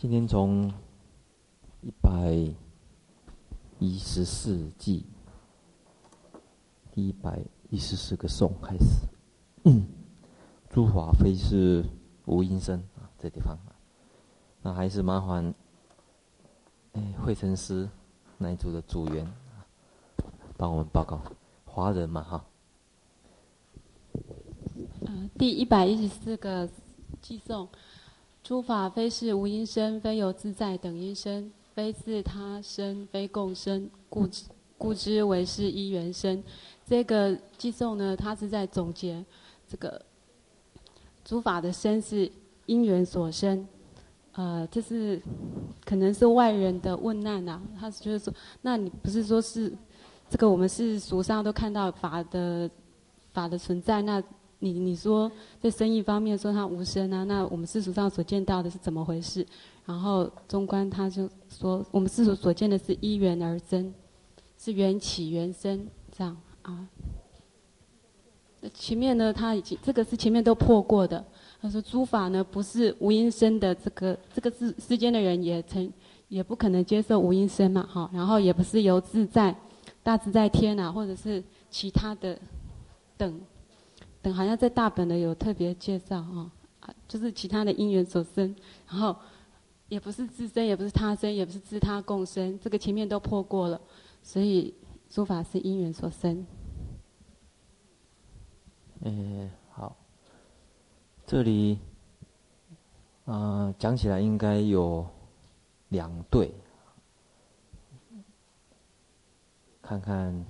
今天从一百一十四季第一百一十四个颂开始。嗯，诸法非是无因生啊，这地方，那还是麻烦哎，慧成师那一组的组员帮我们报告，华人嘛哈。第一百一十四个偈颂。诸法非是无因生，非有自在等因生，非自他生，非共生，故知故知为是一缘生。这个偈颂呢，它是在总结这个诸法的生是因缘所生。呃，这是可能是外人的问难呐、啊，他就是说，那你不是说是这个我们世俗上都看到法的法的存在那？你你说在生意方面说他无生啊，那我们世俗上所见到的是怎么回事？然后中观他就说，我们世俗所见的是一缘而生，是缘起缘生这样啊。那前面呢，他已经这个是前面都破过的。他说诸法呢不是无因生的，这个这个世世间的人也曾也不可能接受无因生嘛，哈。然后也不是由自在大自在天啊，或者是其他的等。等好像在大本的有特别介绍啊，就是其他的因缘所生，然后也不是自生，也不是他生，也不是自他共生，这个前面都破过了，所以诸法是因缘所生。嗯，好，这里啊、呃、讲起来应该有两对，看看，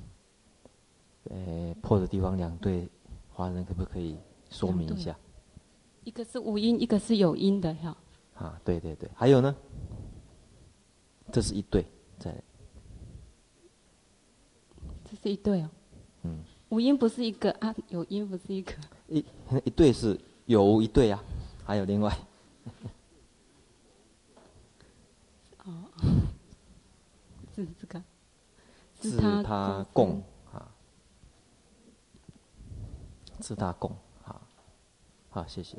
呃破的地方两对。华人可不可以说明一下？一个是无音，一个是有音的哈。啊，对对对，还有呢？这是一对，在。这是一对哦。嗯。无因不是一个啊，有音不是一个。一一对是有一对啊，还有另外。哦。是这个。自他共。自他共，好，好，谢谢。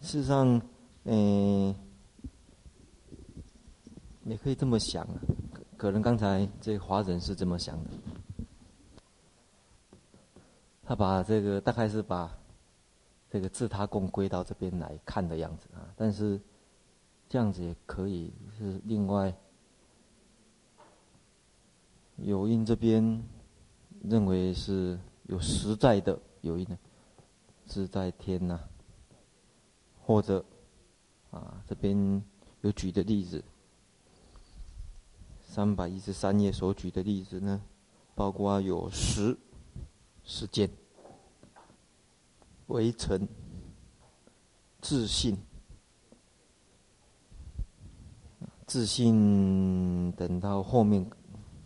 事实上，嗯、也可以这么想啊。可能刚才这华人是这么想的，他把这个大概是把这个自他共归到这边来看的样子啊。但是这样子也可以是另外有因这边认为是有实在的。有一呢，自在天呐、或者啊，这边有举的例子，三百一十三页所举的例子呢，包括有时、时间、围城、自信、自信，等到后面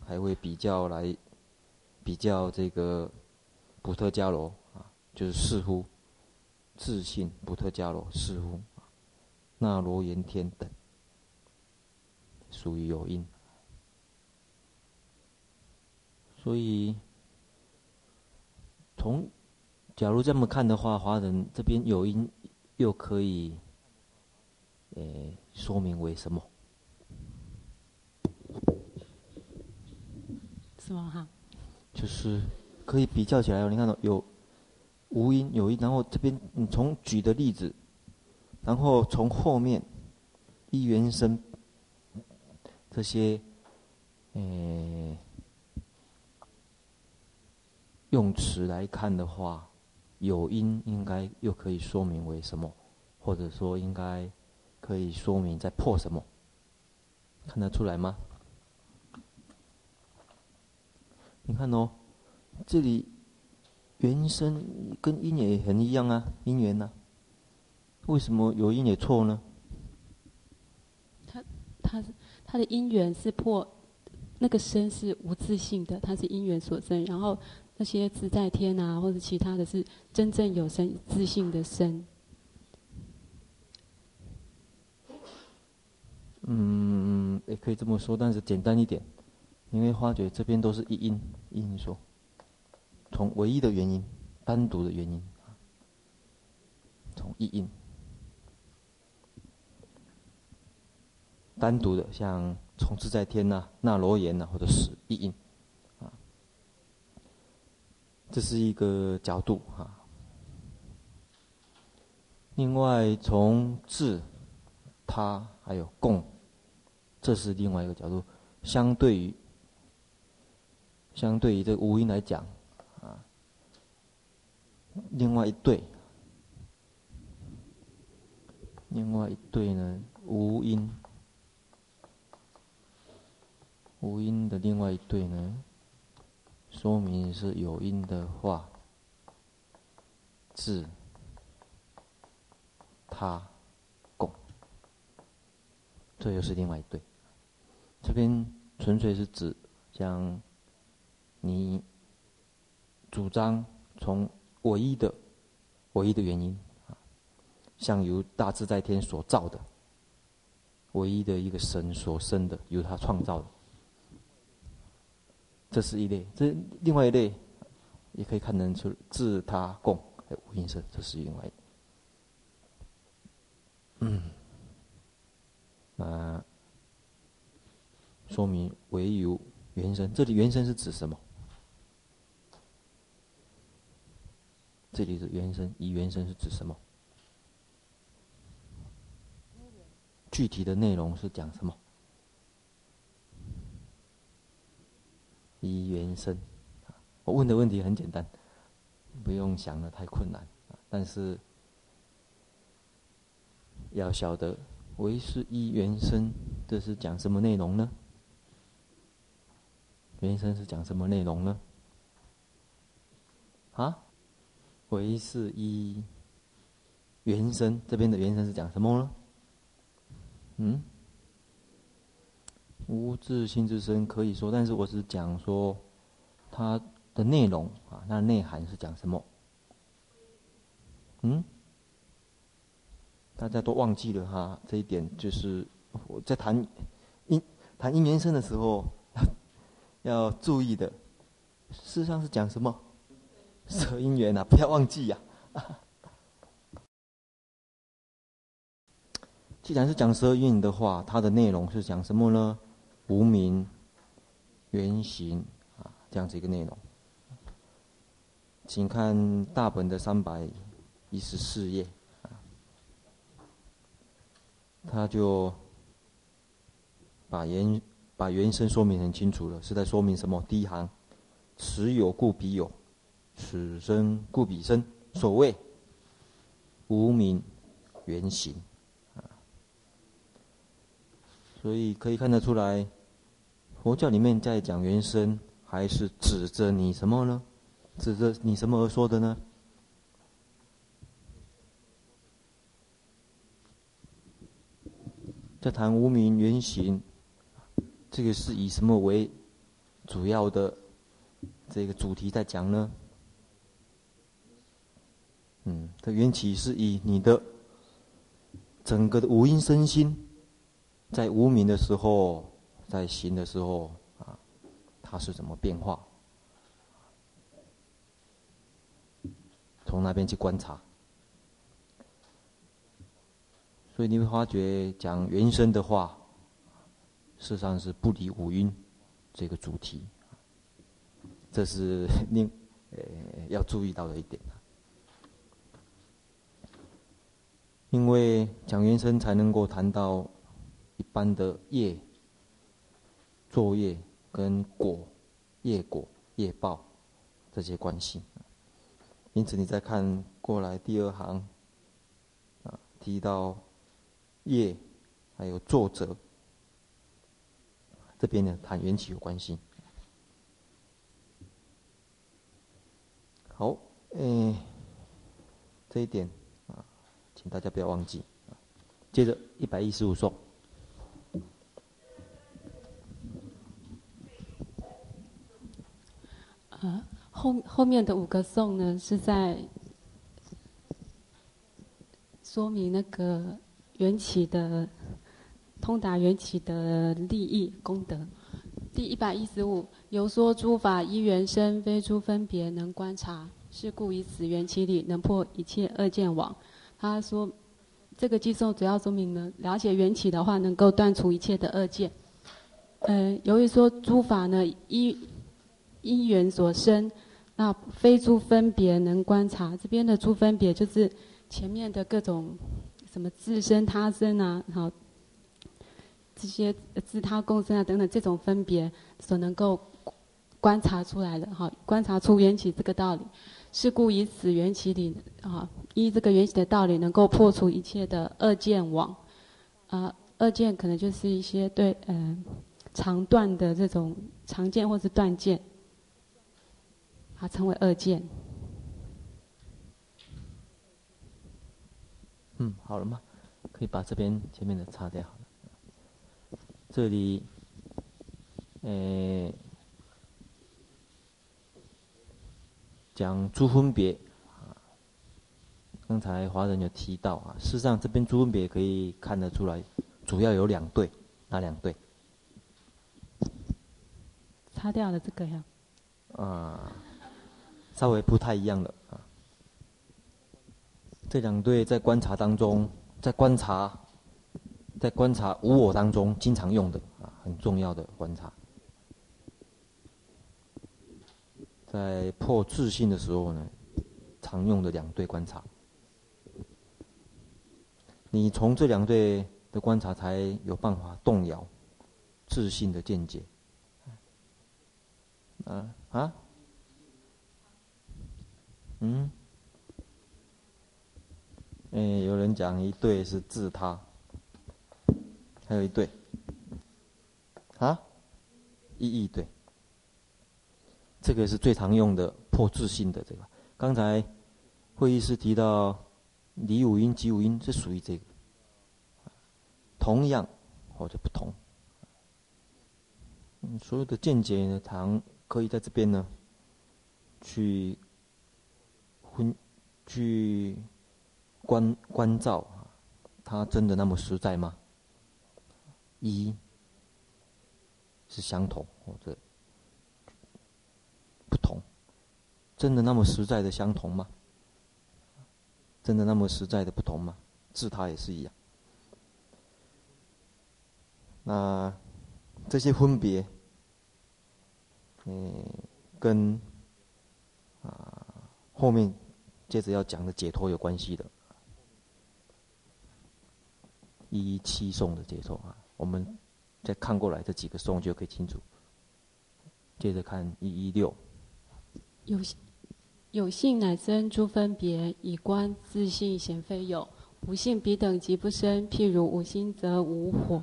还会比较来比较这个补特加罗。就是似乎、自信不特伽罗、似乎、那罗延天等，属于有因。所以，从假如这么看的话，华人这边有因又可以，诶、欸，说明为什么？是吗？哈，就是可以比较起来，你看到有。无因有因，然后这边你从举的例子，然后从后面一元生这些，诶用词来看的话，有因应该又可以说明为什么，或者说应该可以说明在破什么，看得出来吗？你看哦，这里。缘生跟因也很一样啊，因缘呢？为什么有因也错呢？他他他的因缘是破，那个生是无自性的，它是因缘所生。然后那些自在天啊，或者其他的是真正有生自性的生。嗯，也可以这么说，但是简单一点，因为发觉这边都是一因一因说。从唯一的原因，单独的原因，从意因，单独的，像从自在天呐、啊、那罗延呐，或者是一音，啊，这是一个角度啊。另外，从自、他还有共，这是另外一个角度。相对于，相对于这个无因来讲，另外一对，另外一对呢，无因，无因的另外一对呢，说明是有因的话，自。他共，这又是另外一对。这边纯粹是指将你主张从唯一的、唯一的原因啊，像由大自在天所造的唯一的一个神所生的，由他创造的，这是一类。这另外一类也可以看得出自他共还有无因生，这是另外。嗯，那说明唯有原生。这里原生是指什么？这里的原生，以原生是指什么？具体的内容是讲什么？以原生。我问的问题很简单，不用想的太困难，但是。要晓得，唯是一原生，这是讲什么内容呢？原生是讲什么内容呢？啊，唯是依原生，这边的原生是讲什么呢？嗯，无自性之身可以说，但是我只讲说它的内容啊，那内涵是讲什么？嗯？大家都忘记了哈，这一点就是我在谈因谈因缘生的时候 要注意的。事实上是讲什么？舍因缘啊，不要忘记呀、啊。既然是讲舍因的话，它的内容是讲什么呢？无明、缘行啊，这样子一个内容。请看大本的三百一十四页。他就把原把原生说明很清楚了，是在说明什么？第一行，此有故彼有，此生故彼生。所谓无明原形啊，所以可以看得出来，佛教里面在讲原生，还是指着你什么呢？指着你什么而说的呢？在谈无明原形，这个是以什么为主要的这个主题在讲呢？嗯，它缘起是以你的整个的五阴身心，在无明的时候，在行的时候啊，它是怎么变化？从那边去观察。所以你会发觉，讲缘生的话，事实上是不离五蕴这个主题，这是另呃要注意到的一点。因为讲缘生才能够谈到一般的业、作业跟果、业果、业报这些关系。因此，你再看过来第二行啊，提到。业，还有作者，这边呢谈缘起有关系。好，诶，这一点，大家不要忘记。接着一百一十五颂，呃，后后面的五个颂呢，是在说明那个。缘起的通达缘起的利益功德，第一百一十五，由说诸法依缘生，非诸分别能观察，是故以此缘起理能破一切恶见网。他说，这个偈颂主要说明呢，了解缘起的话，能够断除一切的恶见。呃，由于说诸法呢，依因缘所生，那非诸分别能观察。这边的诸分别就是前面的各种什么自身、他身啊，好，这些自他共生啊等等这种分别所能够观察出来的，哈，观察出缘起这个道理。是故以此缘起理啊，依这个缘起的道理，能够破除一切的恶见网。啊，恶见可能就是一些对嗯、呃、常断的这种常见或是断见，啊，称为恶见。嗯，好了吗？可以把这边前面的擦掉好了。这里，诶。讲诸分别，刚才华人有提到啊，事实上这边诸分别可以看得出来，主要有两对，哪两对？擦掉了这个呀。啊，稍微不太一样了啊。这两对在观察当中，在观察，在观察无我当中经常用的啊，很重要的观察。在破自信的时候呢，常用的两对观察。你从这两对的观察，才有办法动摇自信的见解。啊啊，嗯，哎，有人讲一对是自他，还有一对，啊，一义对。这个是最常用的破自信的这个。刚才会议室提到离五阴即五音，是属于这个。同样或者不同，所有的见解呢，常可以在这边呢去分去观关照啊，它真的那么实在吗？一是相同或者？不同，真的那么实在的相同吗？真的那么实在的不同吗？自他也是一样。那这些分别，嗯，跟啊后面接着要讲的解脱有关系的，一一七颂的解脱啊，我们再看过来这几个颂就可以清楚。接着看一一六。有有性乃生诸分别，以观自性显非有；无性彼等即不生。譬如无心则无火。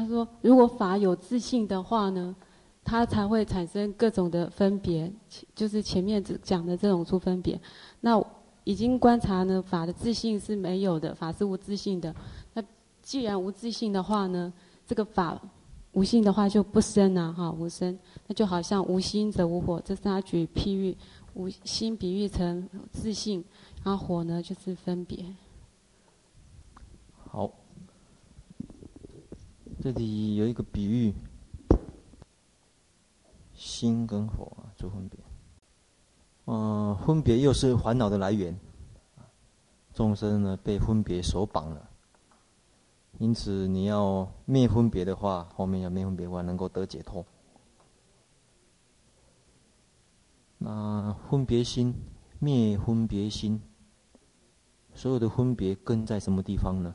他说，如果法有自信的话呢，它才会产生各种的分别，就是前面讲的这种出分别。那已经观察呢，法的自信是没有的，法是无自信的。那既然无自信的话呢，这个法。无性的话就不生啊，哈，无生，那就好像无心则无火，这是他举譬喻，无心比喻成自信，然后火呢就是分别。好，这里有一个比喻，心跟火啊做分别，嗯、呃，分别又是烦恼的来源，众生呢被分别所绑了。因此，你要灭分别的话，后面要灭分别的话，能够得解脱。那分别心灭分别心，所有的分别根在什么地方呢？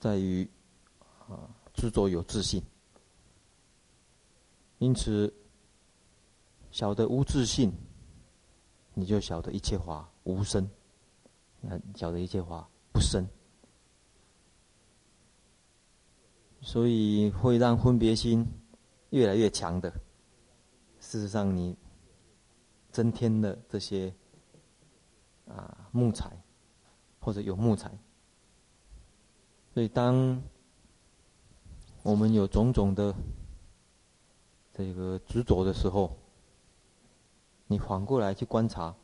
在于啊执着有自信。因此，晓得无自信，你就晓得一切法无生，那晓得一切法不生。所以会让分别心越来越强的。事实上，你增添了这些啊木材，或者有木材。所以，当我们有种种的这个执着的时候，你反过来去观察，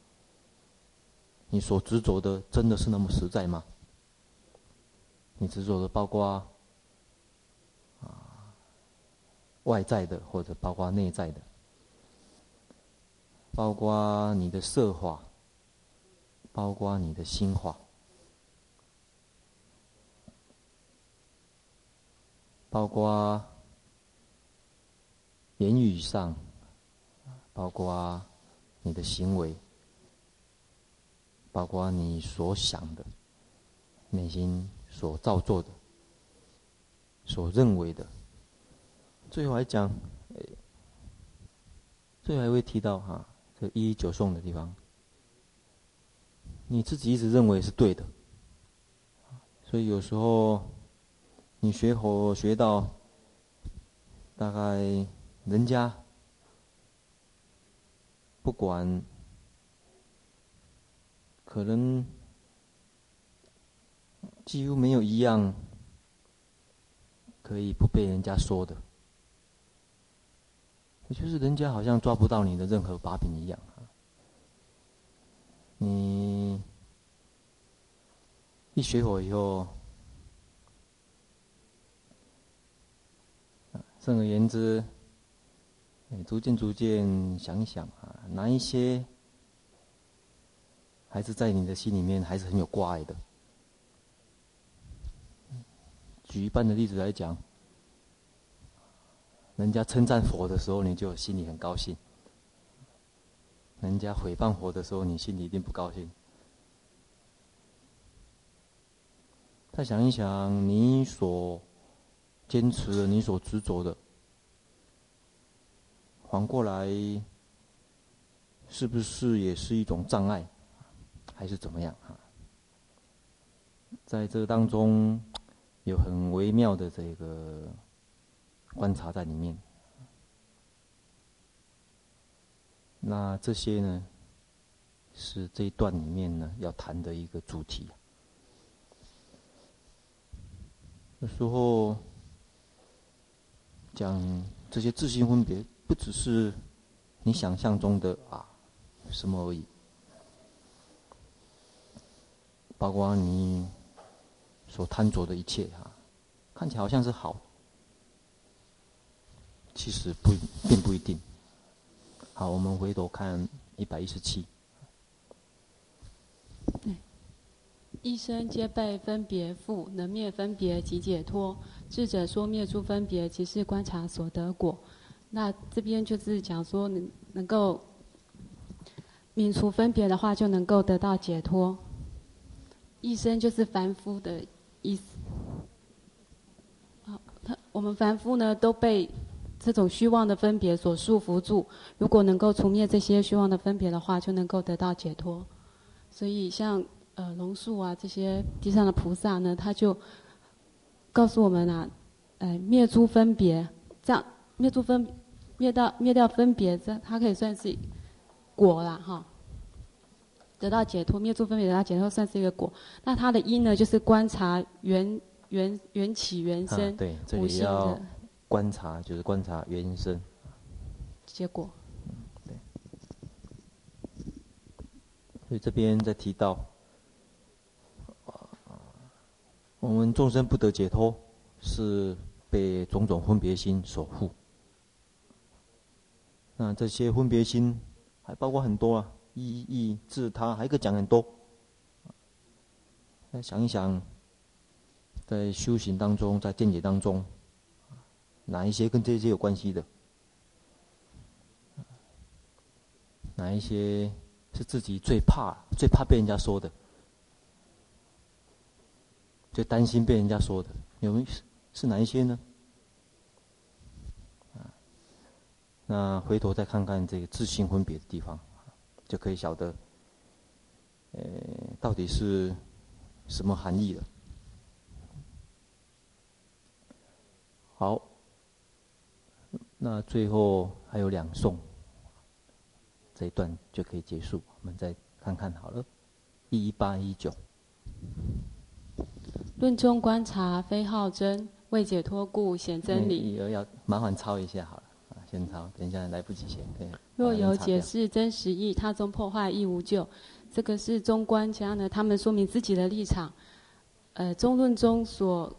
你所执着的真的是那么实在吗？你执着的包括啊。外在的，或者包括内在的，包括你的色法，包括你的心法，包括言语上，包括你的行为，包括你所想的，内心所造作的，所认为的。最后来讲，最后还会提到哈，这一一九颂的地方。你自己一直认为是对的，所以有时候你学佛学到大概人家不管，可能几乎没有一样可以不被人家说的，就是人家好像抓不到你的任何把柄一样。你一学佛以后，总而言之，你逐渐逐渐想一想啊，哪一些还是在你的心里面还是很有挂碍的？举一般的例子来讲，人家称赞佛的时候，你就心里很高兴。人家诽谤佛的时候，你心里一定不高兴。再想一想，你所坚持了、你所执着的，反过来，是不是也是一种障碍，还是怎么样啊？在这当中，有很微妙的这个观察在里面。那这些呢，是这一段里面呢要谈的一个主题。有时候讲这些自性分别，不只是你想象中的啊什么而已，包括你所贪着的一切哈，看起来好像是好，其实不并不一定。好，我们回头看一百一十七。一生皆被分别缚，能灭分别即解脱。智者说灭诸分别，即是观察所得果。那这边就是讲说，能能够泯除分别的话，就能够得到解脱。一生就是凡夫的意思。好，他我们凡夫呢都被。这种虚妄的分别所束缚住，如果能够除灭这些虚妄的分别的话，就能够得到解脱。所以像呃龙树啊这些地上的菩萨呢，他就告诉我们啊，呃灭诸分别，这样灭诸分灭到灭掉分别，这它可以算是果啦哈。得到解脱，灭诸分别得到解脱，算是一个果。那它的因呢，就是观察缘缘缘起缘生，啊、对，这里要。观察就是观察缘生，结果，嗯，对。所以这边在提到，我们众生不得解脱，是被种种分别心所缚。那这些分别心还包括很多啊，意、义、自、他，还可以讲很多。再想一想，在修行当中，在见解当中。哪一些跟这些有关系的？哪一些是自己最怕、最怕被人家说的？最担心被人家说的？有没有是哪一些呢？那回头再看看这个自性分别的地方，就可以晓得，呃，到底是什么含义了。好。那最后还有两颂，这一段就可以结束。我们再看看好了，一八一九。论中观察非好真，为解脱故显真理。要要麻烦抄一下好了，啊，先抄，等一下来不及写。对。若有解释真实意，他中破坏亦无救。这个是中观家呢，他们说明自己的立场。呃，中论中所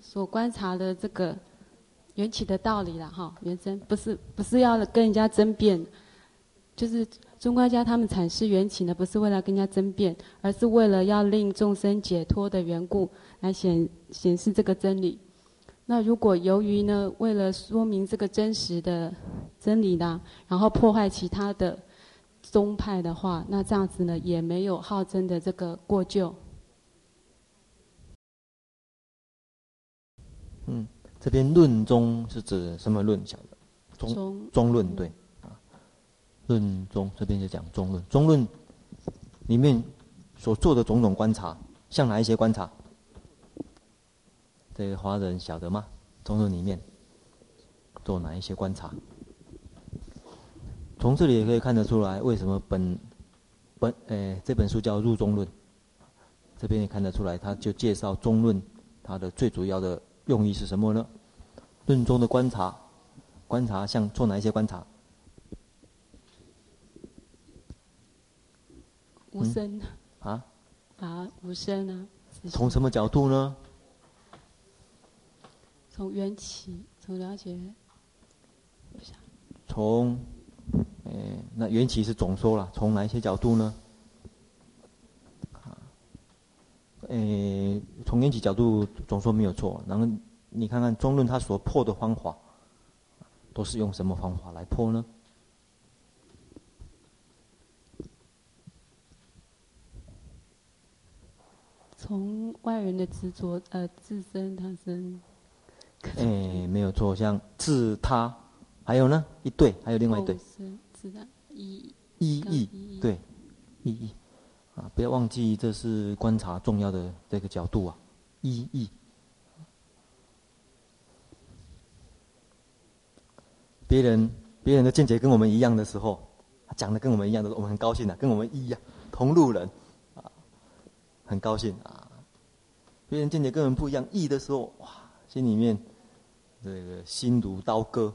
所观察的这个。缘起的道理了哈，原生不是不是要跟人家争辩，就是中观家他们阐释缘起呢，不是为了跟人家争辩，而是为了要令众生解脱的缘故，来显显示这个真理。那如果由于呢，为了说明这个真实的真理呢，然后破坏其他的宗派的话，那这样子呢，也没有号称的这个过咎。嗯，这边论宗是指什么论？晓得？中中论对。论中这边就讲中论，中论里面所做的种种观察，像哪一些观察？这个华人晓得吗？中论里面做哪一些观察？从这里也可以看得出来，为什么本本诶、这本书叫入中论？这边也看得出来，他就介绍中论，它的最主要的用意是什么呢？论中的观察，观察像做哪一些观察？无声、嗯、啊啊，无声啊！从什么角度呢？从缘起，从了解。从，诶，那缘起是总说了，从哪一些角度呢？啊，诶，从缘起角度总说没有错。然后你看看中论他所破的方法，都是用什么方法来破呢？从外人的执着，呃，自身他生。哎、欸，没有错，像自他，还有呢，一对，还有另外一对。自他一一义，对，一义啊，不要忘记，这是观察重要的这个角度啊，一义。别人别人的见解跟我们一样的时候，讲的跟我们一样的时候，我们很高兴的、啊，跟我们一样，同路人。很高兴啊！别人见解跟我们不一样，异的时候，哇，心里面这个心如刀割。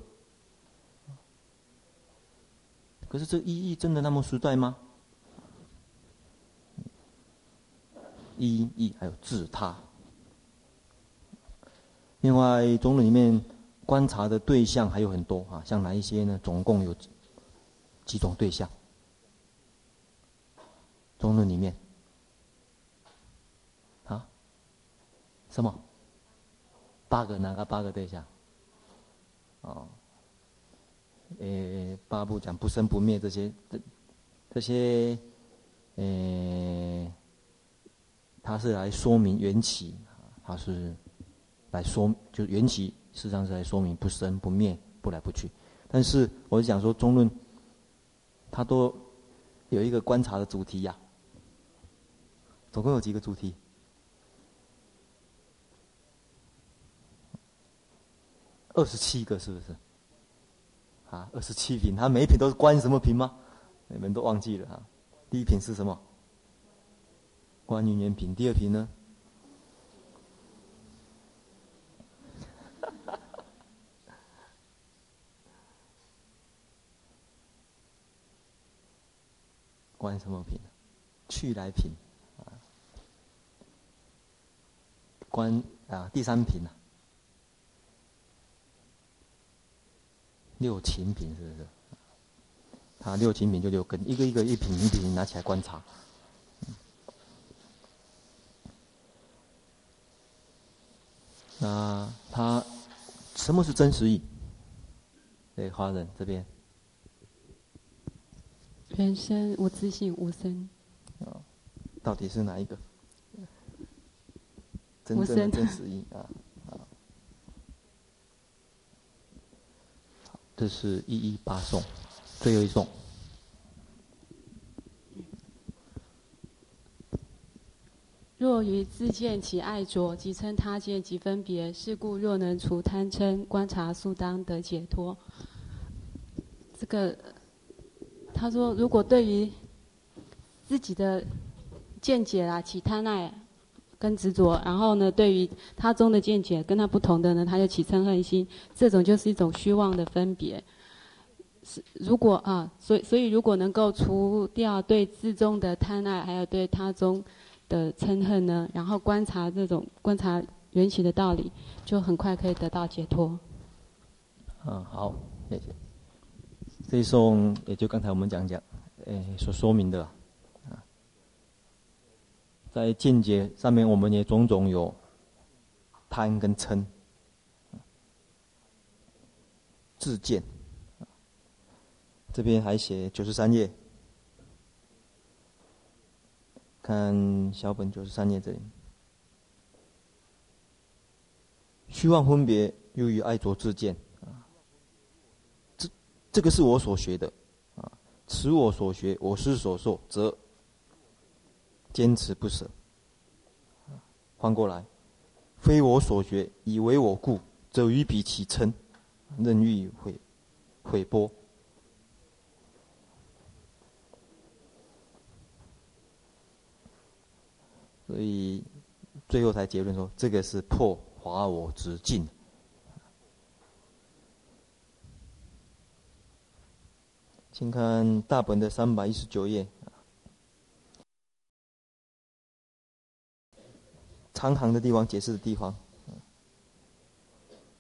可是这一义真的那么实在吗？一义还有自他。另外，中论里面观察的对象还有很多啊，像哪一些呢？总共有几种对象？中论里面。什么？八个哪个八个对象？哦，诶，八部讲不生不灭这些，这这些，诶，它是来说明缘起，它是来说，就是缘起事实上是来说明不生不灭、不来不去。但是我是讲说中论，它都有一个观察的主题呀、总共有几个主题？二十七个是不是？啊，二十七品，它每一品都是观什么品吗？你们都忘记了啊？第一品是什么？观缘圆品。第二品呢？观什么品？去来品啊？观啊，第三品呢？六情品是不是？他六情品就六根，一个一个一品一品拿起来观察。那他什么是真实意？对，华人这边。人生无自性无生。啊，到底是哪一个？真正的真实义啊。这是一一八颂，最后一颂。若于自见其爱着，即称他见即分别。是故若能除贪嗔，观察速当得解脱。这个，他说，如果对于自己的见解啊，起贪爱。跟执着，然后呢，对于他宗的见解跟他不同的呢，他就起嗔恨心，这种就是一种虚妄的分别。是如果啊，所以所以如果能够除掉对自宗的贪爱，还有对他宗的嗔恨呢，然后观察这种观察缘起的道理，就很快可以得到解脱。嗯，好，谢谢。这一颂也就刚才我们讲讲，诶，所说明的，在见解上面，我们也种种有贪跟嗔，自见。这边还写九十三页，看小本九十三页这里，虚妄分别由于爱着自见啊，这这个是我所学的。啊，此我所学，我师所受，则坚持不舍。翻过来，非我所学，以为我故，则于彼起嗔，任欲毁毁波。所以最后才结论说，这个是破华我执境。请看大本的三百一十九页，长行的地方解释的地方。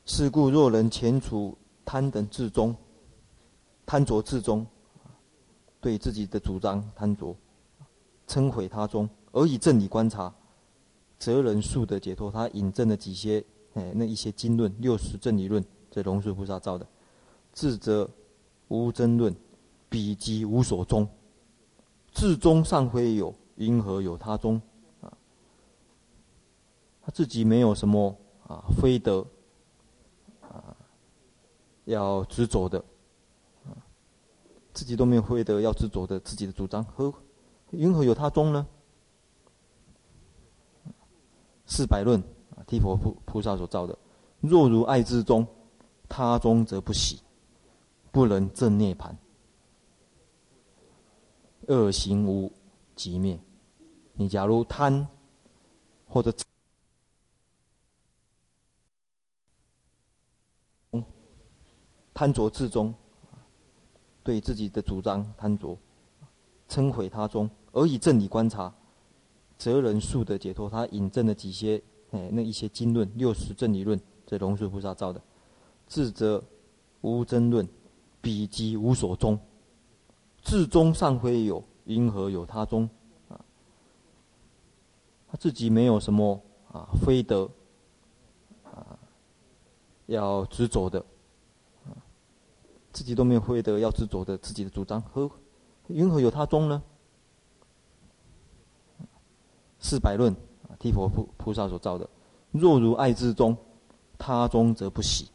是故若人前处贪等自宗，贪着自宗，对自己的主张贪着，称毁他宗。而以正理观察，则人速得解脱。他引证了几些，哎，那一些经论，六十正理论，这龙树菩萨造的。智则无争论，彼即无所宗。自宗尚非有，因何有他宗？自己没有什么啊，非得啊要执着的，啊，自己都没有非得要执着的自己的主张，何云何有他宗呢？四百论啊，地佛菩菩萨所造的。若如爱之中，他宗则不喜，不能证涅槃。恶行无即灭。你假如贪或者贪着自宗，对自己的主张贪着，称毁他宗，而以正理观察。则人速得解脱。他引证了几些，哎，那一些经论，六十正理论，这龙树菩萨造的。智则无争论，彼即无所宗。自宗尚非有，云何有他宗？啊，他自己没有什么啊，非得啊要执着的，自己都没有非得要执着的自己的主张，何云何有他宗呢？四百论啊，提婆菩菩萨所造的。若如爱之宗，他宗则不喜，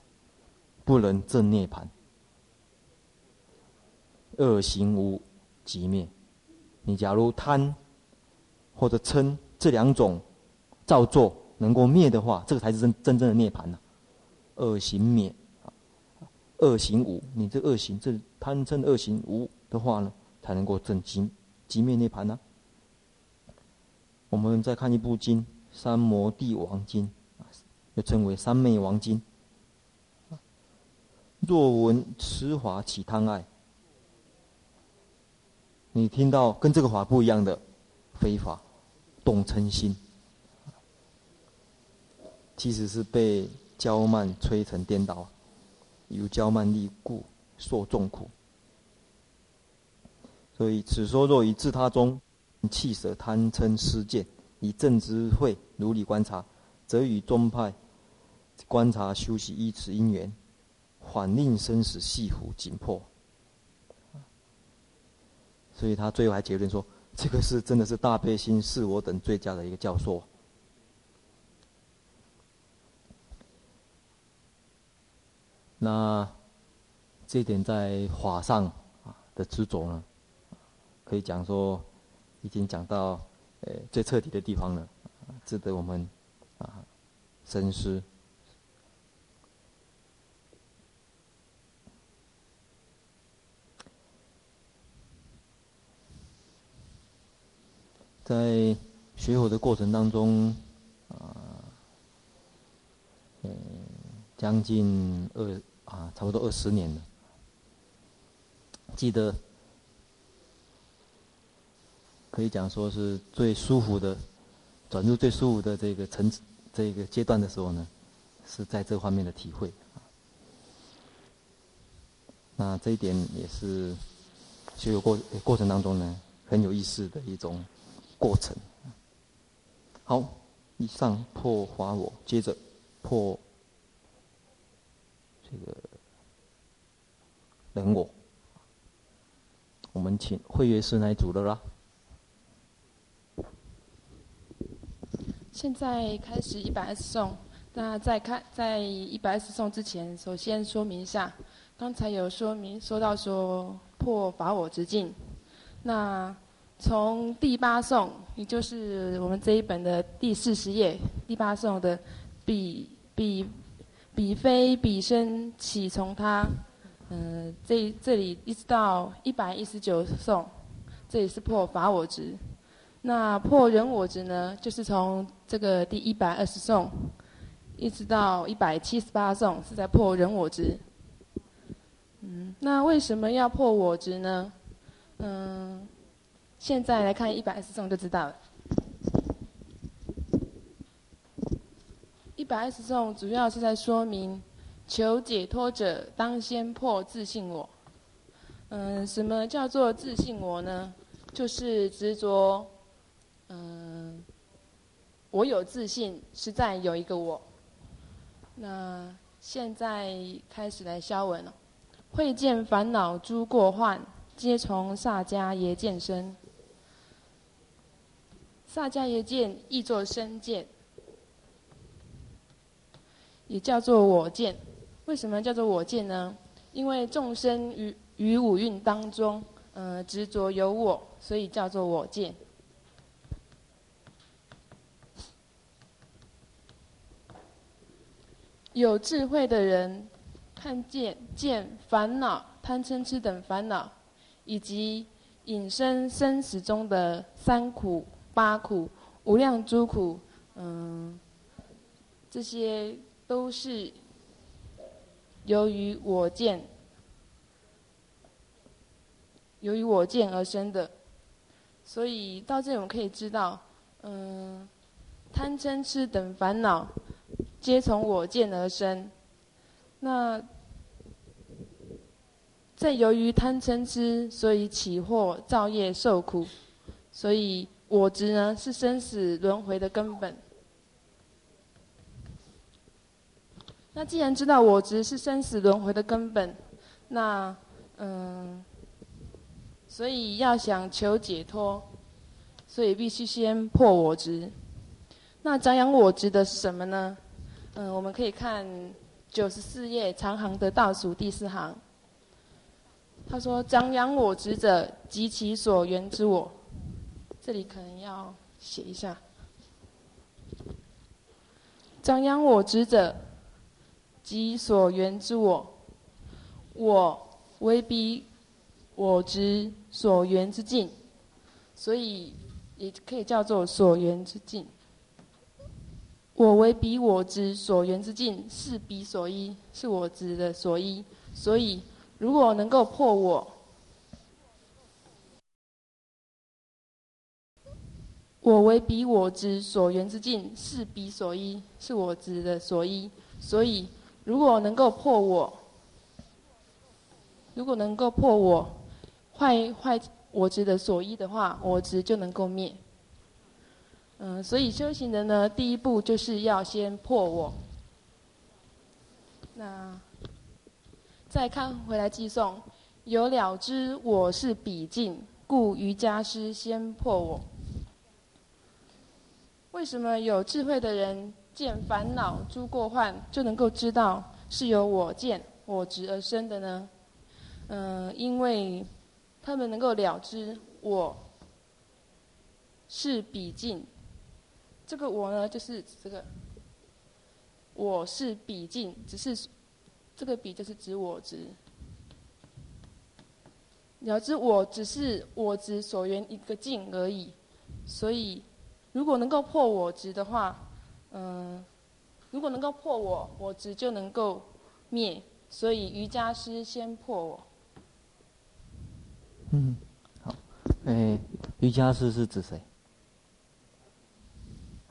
不能证涅槃。恶行无即灭。你假如贪或者嗔这两种造作能够灭的话，这个才是真真正的涅槃呢、恶行灭，恶行无，你这恶行这贪嗔恶行无的话呢，才能够证即即灭涅槃呢、啊。我们再看一部经《三摩地王经》，又称为《三昧王经》。若闻此法起贪爱，你听到跟这个法不一样的非法，动嗔心，其实是被娇慢摧成颠倒，由骄慢力故受众苦。所以此说若于自他中。弃舍贪嗔痴见，以正知慧如理观察，则与宗派观察修习依此因缘，反令生死系缚紧迫。所以他最后还结论说，这个是真的是大悲心是我等最佳的一个教授。那这点在法上啊的执着呢，可以讲说。已经讲到，呃，最彻底的地方了，值得我们啊深思。在学佛的过程当中，啊，呃，将近二啊，差不多二十年了，记得。可以讲说是最舒服的，转入最舒服的这个层，这个阶段的时候呢，是在这方面的体会。那这一点也是学有过过程当中呢，很有意思的一种过程。好，以上破华我，接着破这个人我。我们请慧月师来主的啦。现在开始一百二十送。那在开在一百二十送之前，首先说明一下，刚才有说明说到说破法我之境。那从第八送，也就是我们这一本的第四十页，第八送的彼彼彼非彼身，岂从他？嗯、这这里一直到一百一十九颂，这里是破法我执。那破人我执呢，就是从这个第一百二十颂，一直到一百七十八颂，是在破人我执。嗯，那为什么要破我执呢？嗯，现在来看一百二十颂就知道了。一百二十颂主要是在说明。求解脱者，当先破自信我。嗯，什么叫做自信我呢？就是执着，嗯，我有自信，实在有一个我。那现在开始来消文了。会见烦恼诸过患，皆从萨迦耶见生。萨迦耶见译作身见，也叫做我见。为什么叫做我见呢？因为众生于于五蕴当中，呃，执着有我，所以叫做我见。有智慧的人，看见见烦恼、贪嗔痴等烦恼，以及引生生死中的三苦、八苦、无量诸苦，嗯，这些都是。由于我见，由于我见而生的，所以到这里我们可以知道，嗯，贪嗔痴等烦恼，皆从我见而生。那在由于贪嗔痴，所以起惑造业受苦，所以我执呢是生死轮回的根本。那既然知道我执是生死轮回的根本，那嗯，所以要想求解脱，所以必须先破我执。那长养我执的是什么呢？嗯，我们可以看九十四页长行的倒数第四行。他说：“长养我执者，及其所缘之我。”这里可能要写一下。长养我执者。即所缘之我，我为彼我执所缘之境，所以也可以叫做所缘之境。我为彼我执所缘之境，是彼所依，是我执的所依。所以，如果能够破我，我为彼我执所缘之境，是彼所依，是我执的所依。所以。如果能够破我，如果能够破我坏坏我执的所依的话，我执就能够灭。嗯，所以修行人呢，第一步就是要先破我。那再看回来偈颂，有了知我是彼境，故瑜伽师先破我。为什么有智慧的人？见烦恼诸过患，就能够知道是由我见我执而生的呢？嗯、因为他们能够了知我是彼境，这个我呢，就是这个我是彼境，只是这个彼就是指我执。了知我只是我执所缘一个境而已，所以如果能够破我执的话。嗯，如果能够破我，我执就能够灭，所以瑜伽师先破我。嗯，好，哎，瑜伽师是指谁？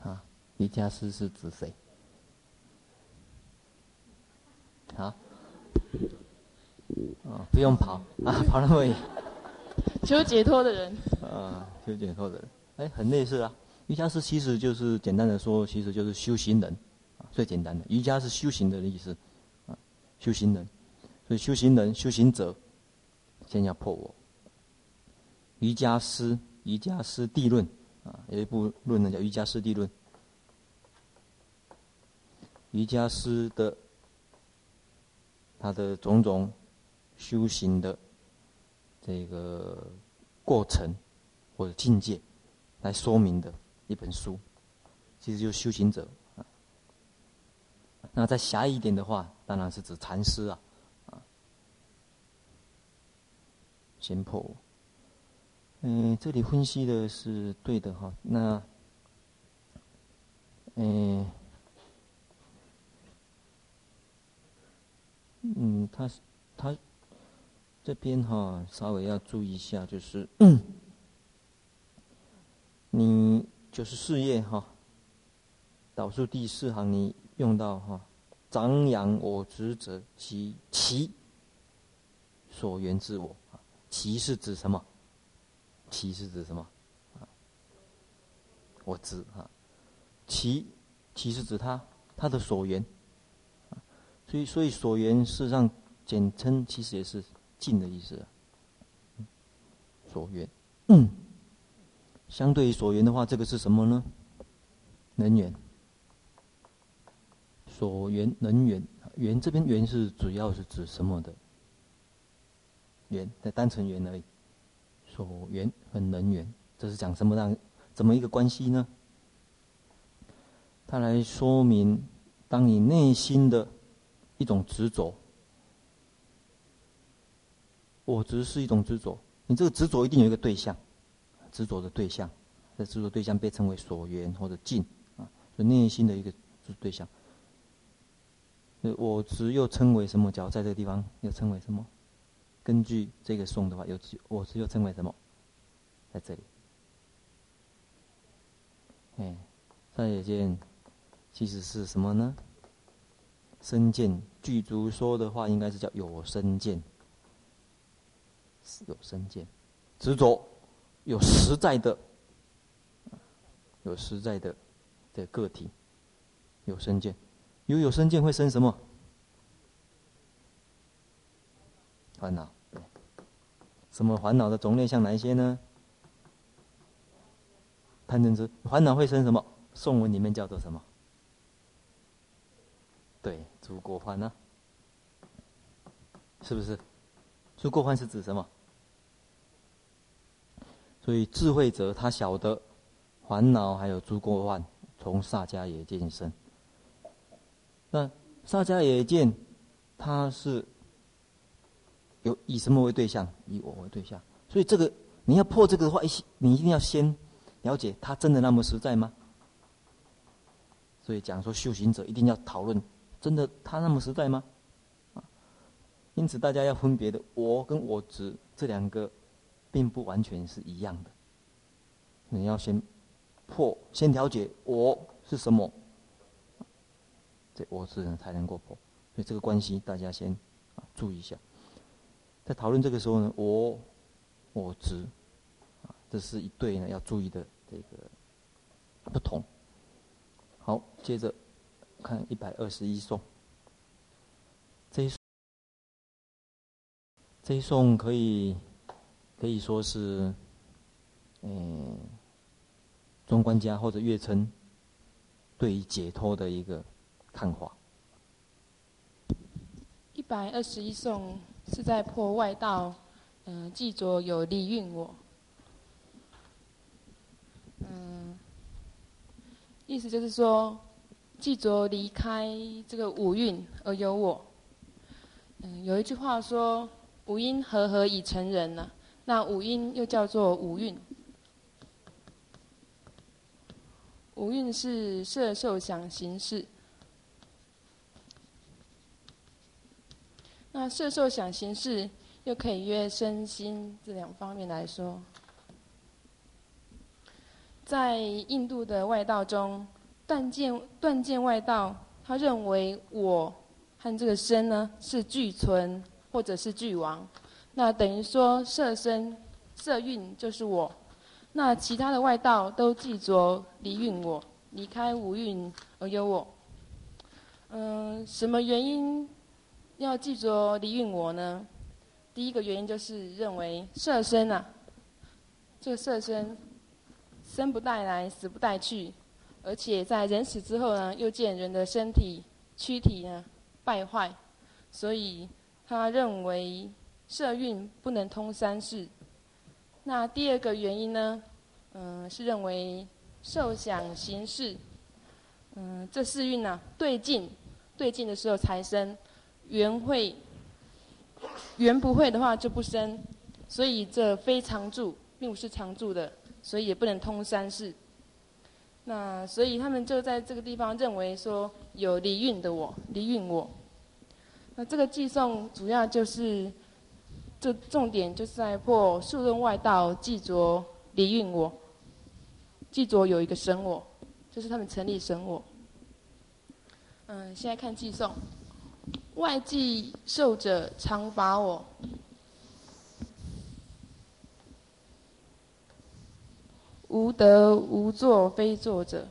啊，瑜伽师是指谁？啊，不用跑啊，跑那么远。求解脱的人。啊，求解脱的人，哎，很类似啊。瑜伽师其实就是简单的说，其实就是修行人，啊，最简单的。瑜伽是修行的意思，啊，修行人。所以修行人、修行者，先要破我。瑜伽师、瑜伽师地论啊，有一部论呢叫《瑜伽师地论》。瑜伽师的他的种种修行的这个过程或者境界来说明的一本书，其实就是修行者。那再狭义一点的话，当然是指禅师啊，啊，先破。嗯，这里分析的是对的哈。那，嗯。嗯，他他这边哈稍微要注意一下，就是 你就是事业哈，导数第四行你用到哈，张扬我执者，其其所缘自我，其是指什么？其是指什么？我知哈，其其是指他他的所缘。所以，所以所缘事实上简称其实也是近的意思。所缘，嗯，相对于所缘的话，这个是什么呢？能源。所缘能源，缘这边缘是主要是指什么的？缘在单纯缘而已。所缘和能源，这是讲什么样怎么一个关系呢？它来说明，当你内心的。一种执着，我执是一种执着。你这个执着一定有一个对象，执着的对象，这执着对象被称为所缘或者境啊，就内心的一个对象。我执又称为什么？假如在这个地方又称为什么？根据这个颂的话，有我执又称为什么？在这里，哎，萨耶见其实是什么呢？身见具足说的话，应该是叫有身见，有身见，执着有实在的，有实在的的个体，有身见，有有身见会生什么？烦恼。什么烦恼的种类像哪一些呢？贪嗔痴，烦恼会生什么？宋文里面叫做什么？对，诸过患呢？是不是？诸过患是指什么？所以智慧者他晓得烦恼还有诸过患从萨迦耶见生。那萨迦耶见，他是有以什么为对象？以我为对象。所以这个你要破这个的话，你一定要先了解他真的那么实在吗？所以讲说修行者一定要讨论。真的他那么实在吗？因此大家要分别的，我跟我执这两个，并不完全是一样的。你要先破，先了解我是什么，这我执才能够破。所以这个关系大家先啊注意一下。在讨论这个时候呢，我我执啊，这是一对呢要注意的这个不同。好，接着。看一百二十一颂，这一这一颂可以可以说是，嗯，中观家或者月称对于解脱的一个看法。一百二十一颂是在破外道，嗯，记着有利蕴我，嗯，意思就是说。记着离开这个五蕴而有我。嗯，有一句话说：“五阴和合以成人”呢。那五音又叫做五蕴。五蕴是色受想行识。那色受想行识又可以约身心这两方面来说，在印度的外道中。断见断见外道，他认为我和这个身呢是俱存或者是俱亡。那等于说色身、色蕴就是我。那其他的外道都记着离蕴我，离开五蕴而有我。嗯，什么原因要记着离蕴我呢？第一个原因就是认为色身啊，这色身生不带来，死不带去，而且在人死之后呢，又见人的身体躯体呢败坏，所以他认为色蕴不能通三世。那第二个原因呢，嗯，是认为受想行识，嗯，这四运呢对境对境的时候才生，缘会。缘不会的话就不生，所以这非常住，并不是常住的，所以也不能通三世。那所以他们就在这个地方认为说有离运的我，离运我。那这个寄送主要就是，这重点就是在破数论外道记着离蕴我，记着有一个神我，就是他们成立神我。嗯，现在看寄送。外记受者常法我，无得无作非作者。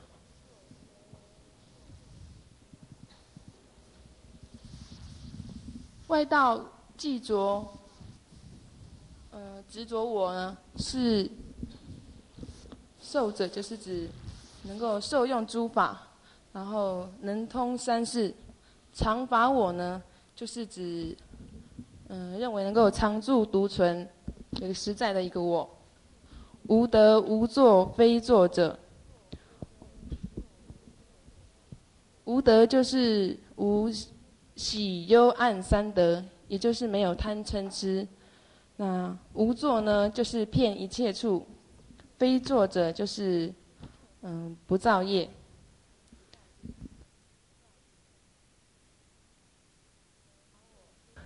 外道记着，呃，执着我呢，是受者，就是指能够受用诸法，然后能通三世。常法我呢，就是指，嗯，认为能够常住独存，这个实在的一个我。无德无作非作者，无德就是无喜忧暗三德，也就是没有贪嗔痴。那无作呢，就是骗一切处，非作者就是，嗯，不造业。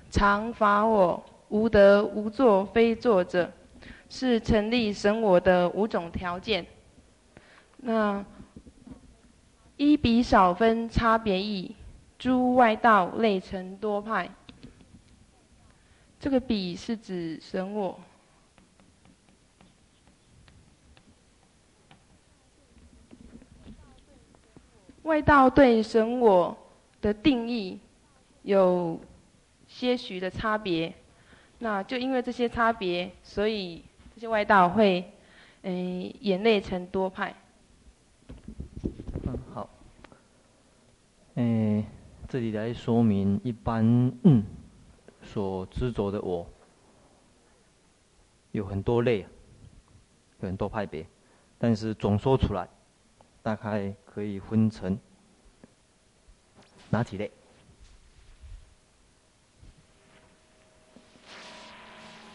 常罚我，无得无作非作者，是成立神我的五种条件。那一比少分差别异，诸外道类成多派。这个彼是指神我。外道对神我的定义有。些许的差别，那就因为这些差别，所以这些外道会，嗯，演类成多派。嗯，好。嗯，这里来说明一般嗯所执着的我，有很多类，有很多派别，但是总说出来，大概可以分成哪几类？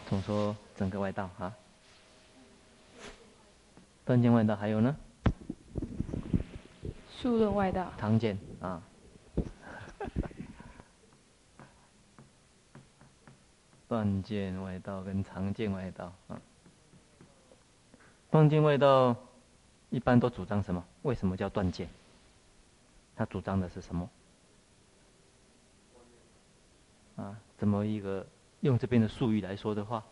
总说整个外道啊，断见外道还有呢？数论外道。常见啊。断见外道跟常见外道啊。断见外道一般都主张什么？为什么叫断见？他主张的是什么？啊，怎么一个？用这边的术语来说的话，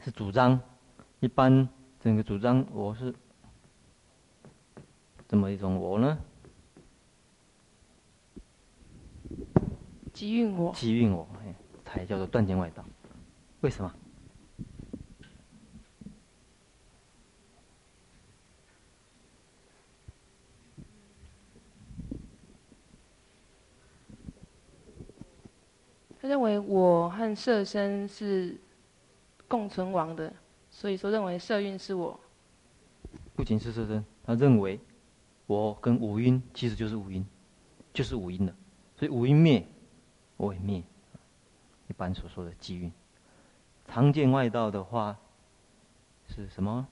是主张，一般整个主张我是怎么一种我呢？即运我。即运我，哎，才叫做断见外道。为什么？他认为我和色身是共存亡的，所以说认为色蕴是我。不仅是色身，他认为我跟五蕴其实就是五蕴，就是五蕴的，所以五蕴灭，我也灭。一般所说的即蕴。常见外道的话是什么？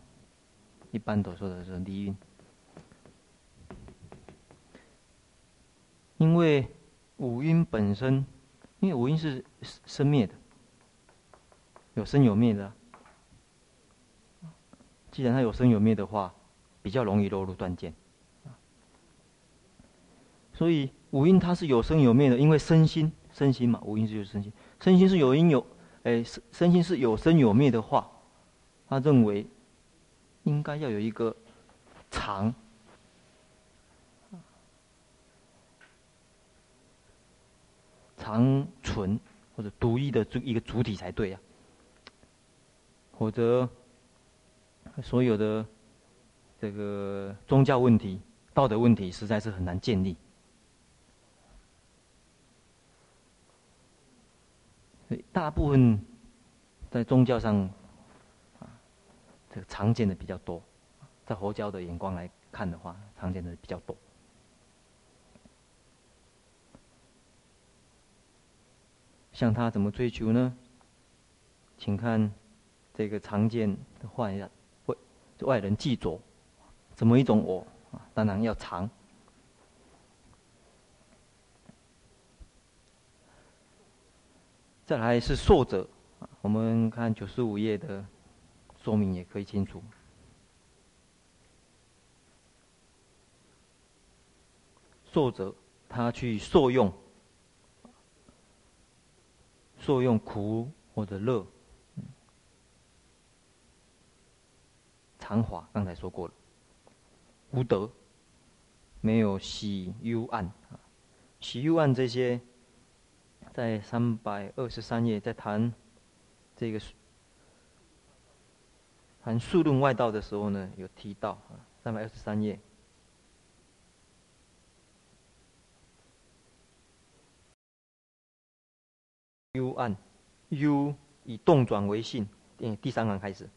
一般都说的是离运，因为五蕴本身。因为五蕴是生灭的，有生有灭的。既然它有生有灭的话，比较容易落入断见。所以五蕴它是有生有灭的，因为身心身心嘛，五阴就是身心，身心是有因有，哎，身心是有生有灭的话，他认为应该要有一个常。长存或者独一的主一个主体才对啊，否则所有的这个宗教问题、道德问题实在是很难建立。所以大部分在宗教上啊，这个常见的比较多，在佛教的眼光来看的话，常见的比较多。像他怎么追求呢？请看这个常见的话一下，外外人记着，怎么一种我啊？当然要常。再来是寿者，我们看九十五页的说明也可以清楚。寿者，他去受用。受用苦或者乐，常法刚才说过了，无德，没有喜忧暗，喜忧暗这些，在三百二十三页在谈这个谈数论外道的时候呢，有提到啊，三百二十三页。幽暗，幽以动转为性，第第三行开始，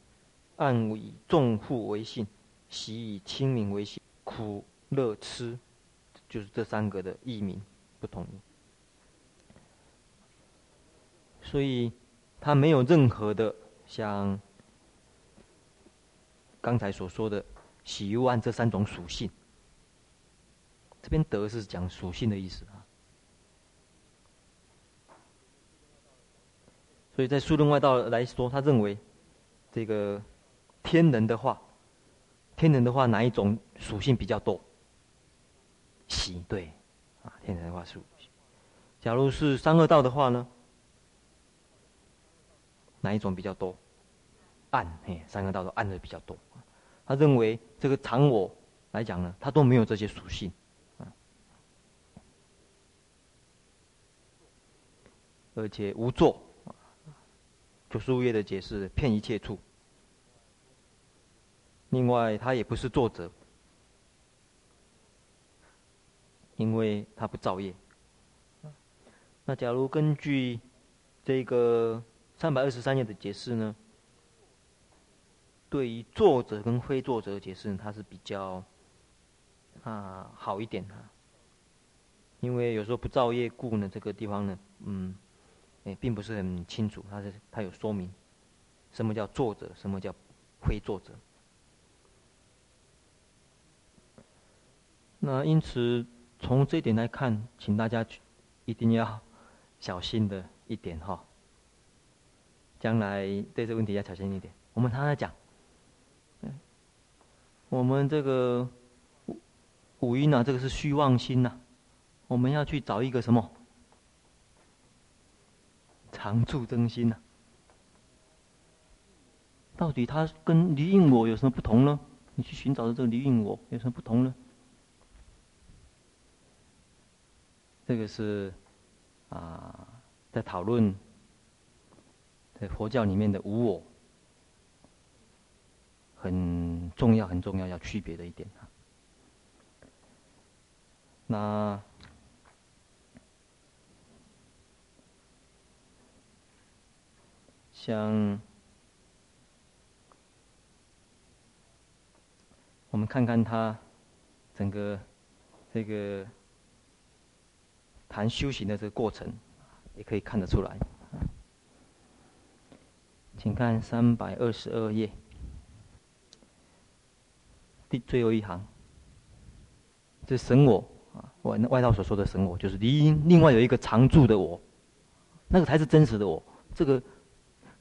暗以重负为性，喜以轻明为性，苦乐痴，就是这三个的译名不同。所以，它没有任何的像刚才所说的喜忧暗这三种属性。这边德是讲属性的意思啊。所以在数论外道来说，他认为，这个天人的话，天人的话哪一种属性比较多？喜，对，啊，天人的话属。假如是三恶道的话呢？哪一种比较多？暗，嘿，三个道都暗的比较多。他认为这个常我来讲呢，他都没有这些属性，而且无作。九十五页的解释，遍一切处。另外，他也不是作者，因为他不造业。那假如根据这个三百二十三页的解释呢？对于作者跟非作者的解释，它是比较啊好一点啊。因为有时候不造业故呢，这个地方呢，嗯。哎，并不是很清楚，它是它有说明，什么叫作者，什么叫非作者。那因此从这一点来看，请大家一定要小心的一点哈。将来对这个问题要小心一点。我们常常讲，我们这个五阴啊，这个是虚妄心呐、我们要去找一个什么？常住真心呐、到底它跟离应我有什么不同呢？你去寻找的这个离应我有什么不同呢？这个是啊，在讨论在佛教里面的无我，很重要、很重要要区别的一点啊。那。像我们看看他整个这个谈修行的这个过程，也可以看得出来。请看三百二十二页第最后一行，这神我啊，外外道所说的神我，就是离因另外有一个常住的我，那个才是真实的我，这个。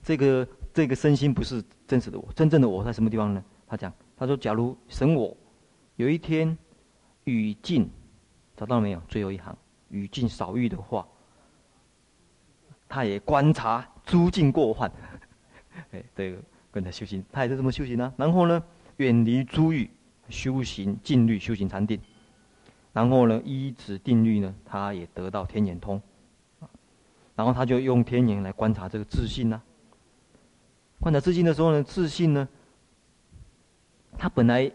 这个这个身心不是真实的我，真正的我在什么地方呢？他讲，他说，假如神我有一天语尽，找到了没有？最后一行，语尽少欲的话，他也观察诸境过患。哎，这个跟他修行，他也是这么修行啊。然后呢，远离诸欲，修行禁律，修行禅定。然后呢，依止定律呢，他也得到天眼通。然后他就用天眼来观察这个自信呐、啊。观察自信的时候呢，自信呢，他本来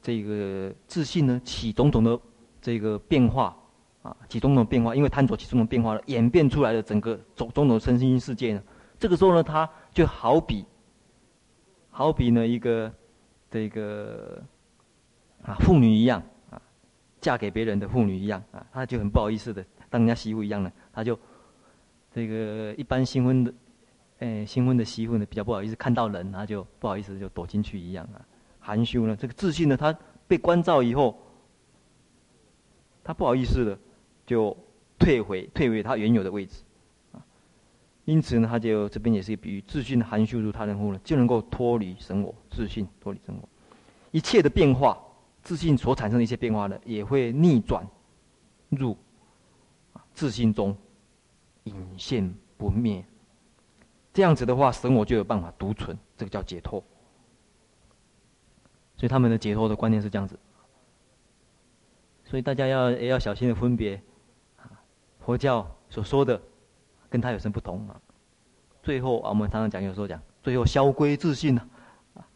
这个自信呢起种种的这个变化啊，起种种变化，因为贪着起种种变化了，演变出来的整个种种种身心世界呢，这个时候呢，他就好比，好比呢一个这个啊妇女一样啊，嫁给别人的妇女一样啊，他就很不好意思的当人家媳妇一样呢，他就这个一般新婚的。哎，新婚的媳妇呢，比较不好意思看到人，他就不好意思就躲进去一样啊，含羞呢。这个自信呢，他被关照以后，他不好意思的就退回退回他原有的位置。因此呢，他就这边也是一个比喻，自信含羞如他人乎呢，就能够脱离神我，自信脱离神我，一切的变化，自信所产生的一些变化呢，也会逆转入自信中，隐现不灭。这样子的话，神我就有办法独存，这个叫解脱。所以他们的解脱的观念是这样子。所以大家要也要小心的分别，佛教所说的跟他有什么不同啊？最后啊，我们常常讲，有时候讲，最后消归自信了，啊，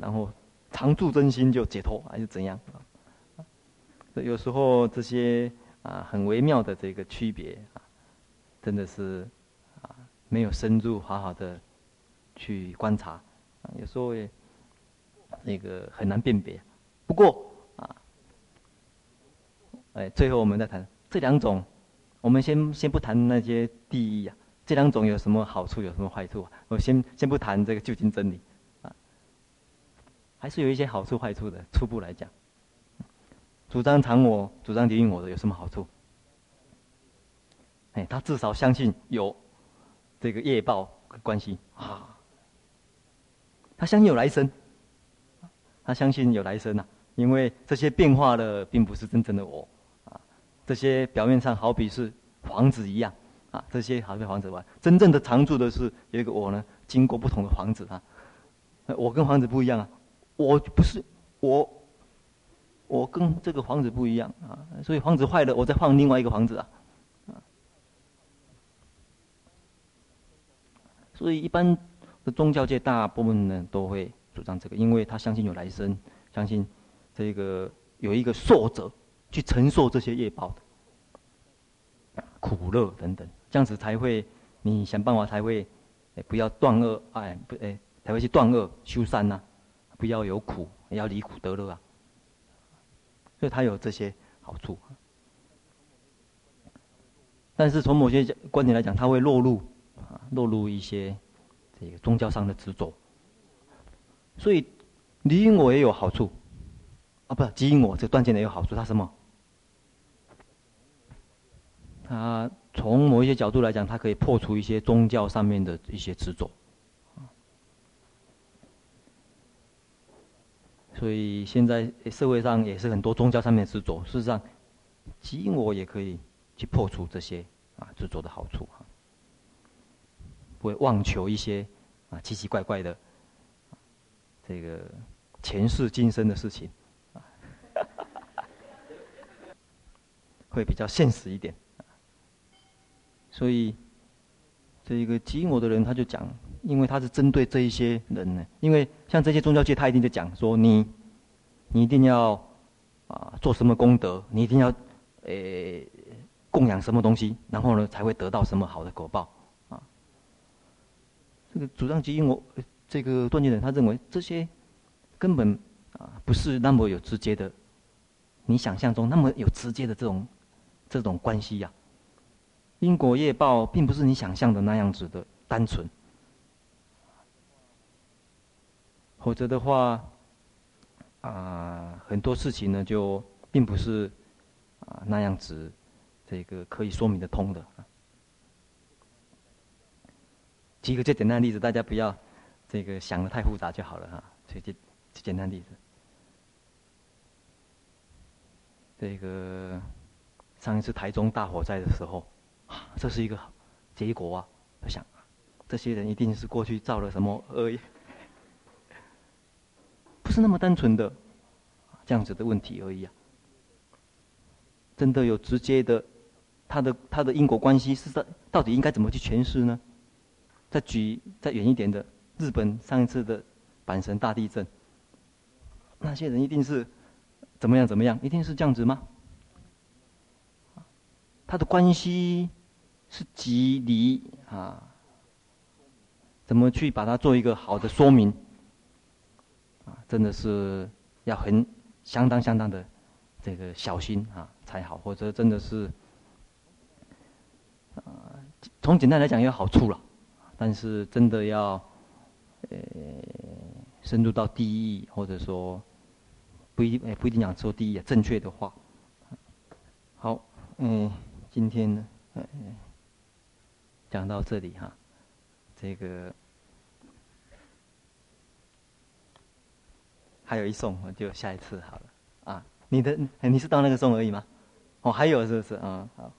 然后常住真心就解脱还是怎样啊？有时候这些。啊，很微妙的这个区别啊，真的是啊，没有深入好好的去观察，啊，有时候也那个很难辨别。不过，哎，最后我们再谈这两种，我们先先不谈那些第一啊，这两种有什么好处，有什么坏处？啊我先先不谈这个究竟真理啊，还是有一些好处坏处的，初步来讲。主张常我，主张离我的有什么好处？哎，他至少相信有这个业报关系啊，他相信有来生，他相信有来生呐、啊，因为这些变化的并不是真正的我，这些表面上好比是房子一样啊，这些好比房子吧，真正的常住的是有一个我呢，经过不同的房子啊，我跟房子不一样啊，我不是我。我跟这个房子不一样啊，所以房子坏了，我再换另外一个房子啊，所以一般的宗教界大部分人都会主张这个，因为他相信有来生，相信这个有一个受者去承受这些业报的苦乐等等，这样子才会你想办法才会，哎，不要断恶，哎不哎才会去断恶修善呐、不要有苦，也要离苦得乐啊。所以它有这些好处，但是从某些观点来讲，它会落入啊，落入一些这个宗教上的执着。所以离我也有好处，啊，不，即因我这断见的也有好处。它什么？它从某一些角度来讲，它可以破除一些宗教上面的一些执着。所以现在社会上也是很多宗教上面的执着，事实上，即因我也可以去破除这些啊执着的好处哈，不会妄求一些啊奇奇怪怪的这个前世今生的事情，啊，会比较现实一点。所以这一个即因我的人他就讲。因为他是针对这一些人呢，因为像这些宗教界，他一定就讲说你，你一定要啊做什么功德，你一定要诶、供养什么东西，然后呢才会得到什么好的果报啊。这个主张即因我这个断见人，他认为这些根本啊不是那么有直接的，你想象中那么有直接的这种这种关系呀因果业报并不是你想象的那样子的单纯。否则的话啊很多事情呢就并不是啊那样子这个可以说明得通的。举个最简单的例子大家不要这个想的太复杂就好了啊举最简单例子。这个上一次台中大火灾的时候，这是一个结果啊！我想，这些人一定是过去造了什么恶业，不是那么单纯的这样子的问题而已啊！真的有直接的，他的他的因果关系是在到底应该怎么去诠释呢？再举再远一点的，日本上一次的阪神大地震，那些人一定是怎么样怎么样？一定是这样子吗？他的关系是极离啊？怎么去把它做一个好的说明？啊，真的是要很相当相当的这个小心啊才好，或者真的是啊，从简单来讲有好处了，但是真的要呃深入到第一，或者说不一定不一定讲说第一正确的话。好，嗯。今天呢，嗯，讲到这里哈，这个还有一送，我就下一次好了啊。你的你是到那个送而已吗？哦，还有是不是？嗯，好。